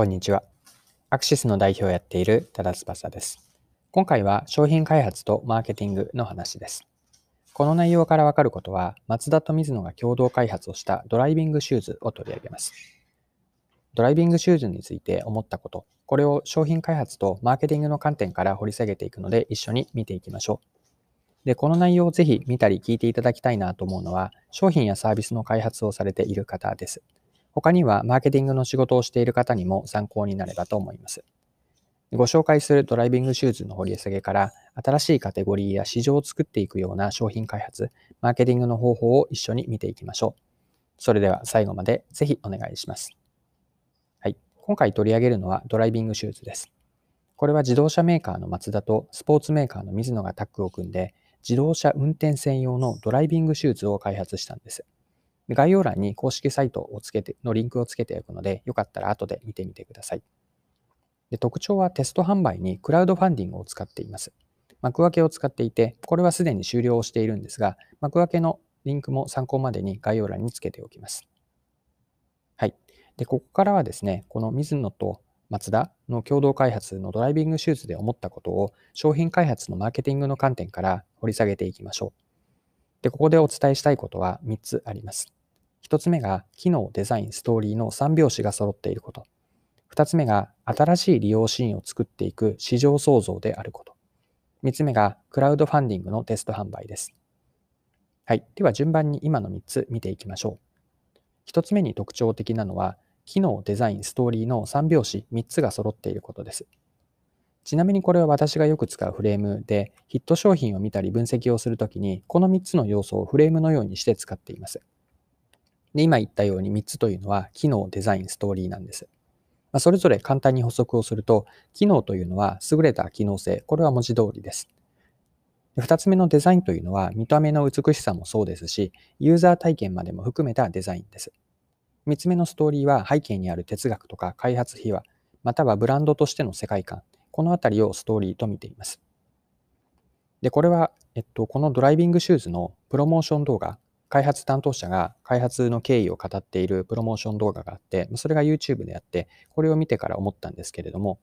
こんにちは。アクシスの代表をやっている多田翼です。今回は商品開発とマーケティングの話です。この内容からわかることは、松田と水野が共同開発をしたドライビングシューズを取り上げます。ドライビングシューズについて思ったこと、これを商品開発とマーケティングの観点から掘り下げていくので一緒に見ていきましょう。で、この内容をぜひ見たり聞いていただきたいなと思うのは、商品やサービスの開発をされている方です。他にはマーケティングの仕事をしている方にも参考になればと思います。ご紹介するドライビングシューズの掘り下げから新しいカテゴリーや市場を作っていくような商品開発、マーケティングの方法を一緒に見ていきましょう。それでは最後までぜひお願いします。はい。今回取り上げるのはドライビングシューズです。これは自動車メーカーのマツダとスポーツメーカーの水野がタッグを組んで自動車運転専用のドライビングシューズを開発したんです。概要欄に公式サイトをつけてのリンクをつけておくので、よかったら後で見てみてください。で特徴はテスト販売にクラウドファンディングを使っています。幕開けを使っていて、これはすでに終了をしているんですが、幕開けのリンクも参考までに概要欄につけておきます。はい。で、ここからはですね、この水野と松田の共同開発のドライビングシューズで思ったことを商品開発のマーケティングの観点から掘り下げていきましょう。で、ここでお伝えしたいことは3つあります。1つ目が機能、デザイン、ストーリーの3拍子が揃っていること。2つ目が新しい利用シーンを作っていく市場創造であること。3つ目がクラウドファンディングのテスト販売です。はい。では順番に今の3つ見ていきましょう。1つ目に特徴的なのは、機能、デザイン、ストーリーの3拍子3つが揃っていることです。ちなみにこれは私がよく使うフレームで、ヒット商品を見たり分析をするときに、この3つの要素をフレームのようにして使っています。で、今言ったように3つというのは、機能、デザイン、ストーリーなんです。まあ、それぞれ簡単に補足をすると、機能というのは優れた機能性、これは文字通りです。2つ目のデザインというのは、見た目の美しさもそうですし、ユーザー体験までも含めたデザインです。3つ目のストーリーは、背景にある哲学とか開発秘話、またはブランドとしての世界観、このあたりをストーリーと見ています。で、これは、えっと、このドライビングシューズのプロモーション動画、開発担当者が開発の経緯を語っているプロモーション動画があって、それが YouTube であって、これを見てから思ったんですけれども、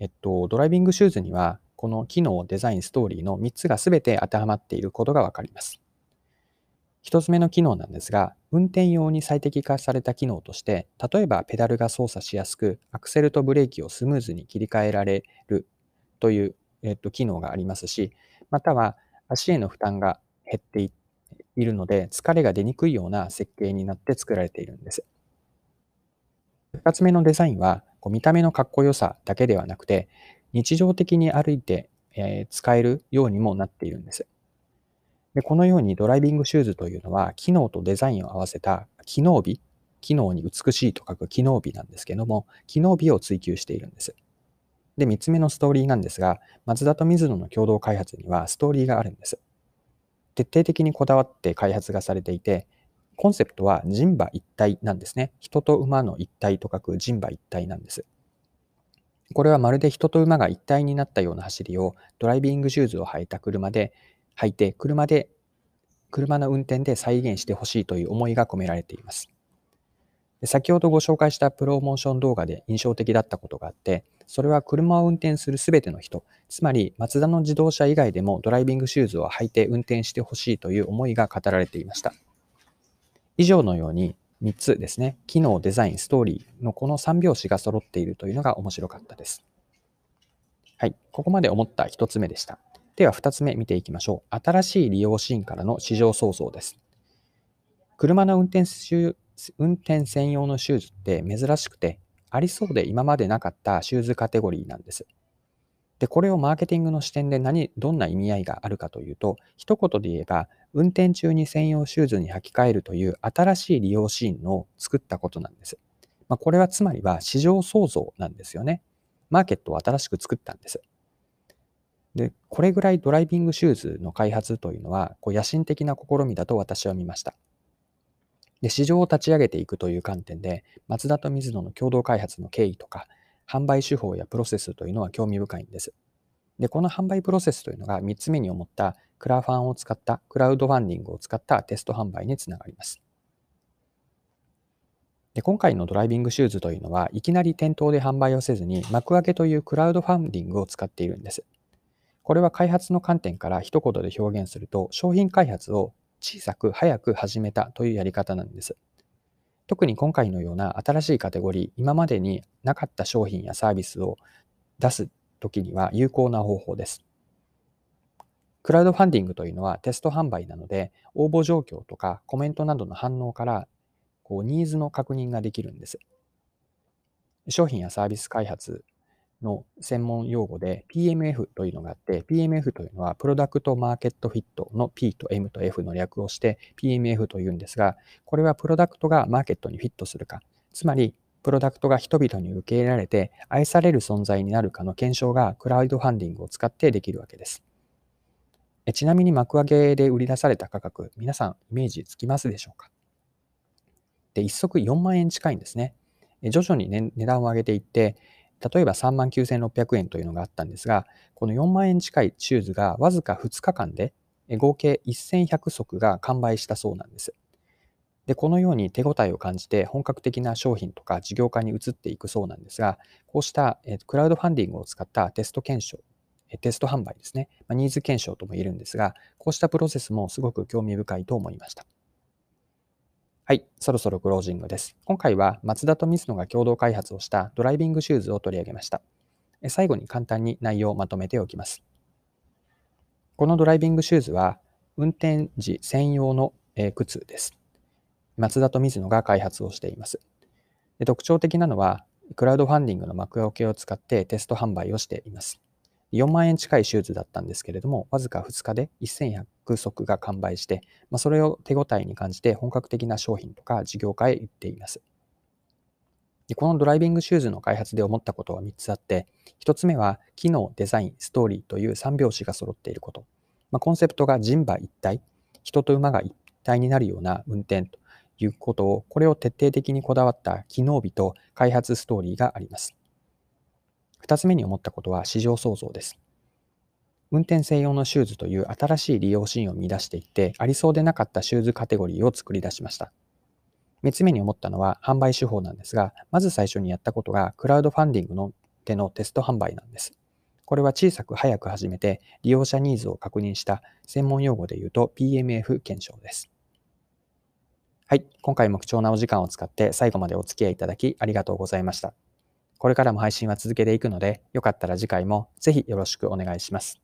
えっと、ドライビングシューズには、この機能、デザイン、ストーリーの3つが全て当てはまっていることがわかります。1つ目の機能なんですが、運転用に最適化された機能として、例えばペダルが操作しやすく、アクセルとブレーキをスムーズに切り替えられるという、えっと、機能がありますし、または足への負担が減っていって、いるので、疲れが出にくいような設計になって作られているんです。2つ目のデザインは、こう見た目のかっこよさだけではなくて、日常的に歩いて、えー、使えるようにもなっているんです。でこのようにドライビングシューズというのは、機能とデザインを合わせた機能美、機能に美しいと書く機能美なんですけども、機能美を追求しているんです。で、3つ目のストーリーなんですが、松田と水野の共同開発にはストーリーがあるんです。徹底的にこだわって開発がされていて、コンセプトは人馬一体なんですね。人と馬の一体と書く人馬一体なんです。これはまるで人と馬が一体になったような走りをドライビングシューズを履いた車で履いて車で車の運転で再現してほしいという思いが込められています。先ほどご紹介したプロモーション動画で印象的だったことがあって、それは車を運転するすべての人、つまりマツダの自動車以外でもドライビングシューズを履いて運転してほしいという思いが語られていました。以上のように3つですね、機能、デザイン、ストーリーのこの3拍子が揃っているというのが面白かったです。はい、ここまで思った1つ目でした。では2つ目見ていきましょう。新しい利用シーンからの市場創造です。車の運転運転専用のシューズって珍しくて、ありそうで今までなかったシューズカテゴリーなんです。で、これをマーケティングの視点で何、どんな意味合いがあるかというと、一言で言えば、運転中に専用シューズに履き替えるという新しい利用シーンを作ったことなんです。まあ、これはつまりは市場創造なんですよね。マーケットを新しく作ったんです。で、これぐらいドライビングシューズの開発というのは、こう野心的な試みだと私は見ました。で、市場を立ち上げていくという観点で、マツダと水野の共同開発の経緯とか、販売手法やプロセスというのは興味深いんです。で、この販売プロセスというのが3つ目に思ったクラファンを使った、クラウドファンディングを使ったテスト販売につながります。で今回のドライビングシューズというのは、いきなり店頭で販売をせずに、幕開けというクラウドファンディングを使っているんです。これは開発の観点から一言で表現すると、商品開発を小さく早く始めたというやり方なんです。特に今回のような新しいカテゴリー、今までになかった商品やサービスを出すときには有効な方法です。クラウドファンディングというのはテスト販売なので、応募状況とかコメントなどの反応からこうニーズの確認ができるんです。商品やサービス開発の専門用語で PMF というのがあって、PMF というのはプロダクトマーケットフィットの P と M と F の略をして PMF というんですが、これはプロダクトがマーケットにフィットするか、つまりプロダクトが人々に受け入れられて愛される存在になるかの検証がクラウドファンディングを使ってできるわけです。ちなみに幕開けで売り出された価格、皆さんイメージつきますでしょうか？で、1足4万円近いんですね。徐々に、ね、値段を上げていって、例えば3万9600円というのがあったんですが、この4万円近いシューズがわずか2日間で合計1100足が完売したそうなんです。で、このように手応えを感じて本格的な商品とか事業化に移っていくそうなんですが、こうしたクラウドファンディングを使ったテスト検証、テスト販売ですね、ニーズ検証とも言えるんですが、こうしたプロセスもすごく興味深いと思いました。はい、そろそろクロージングです。今回はマツダとミスノが共同開発をしたドライビングシューズを取り上げました。最後に簡単に内容をまとめておきます。このドライビングシューズは運転時専用の靴です。マツダとミズノが開発をしています。で特徴的なのは、クラウドファンディングの幕開けを使ってテスト販売をしています。4万円近いシューズだったんですけれども、わずか2日で1100足が完売して、まあ、それを手応えに感じて本格的な商品とか事業化へ行っています。でこのドライビングシューズの開発で思ったことは3つあって、1つ目は機能、デザイン、ストーリーという3拍子が揃っていること。まあ、コンセプトが人馬一体、人と馬が一体になるような運転ということを、これを徹底的にこだわった機能美と開発ストーリーがあります。二つ目に思ったことは市場創造です。運転専用のシューズという新しい利用シーンを見出していって、ありそうでなかったシューズカテゴリーを作り出しました。三つ目に思ったのは販売手法なんですが、まず最初にやったことがクラウドファンディングのでのテスト販売なんです。これは小さく早く始めて利用者ニーズを確認した専門用語で言うと PMF 検証です。はい。今回も貴重なお時間を使って最後までお付き合いいただきありがとうございました。これからも配信は続けていくので、よかったら次回もぜひよろしくお願いします。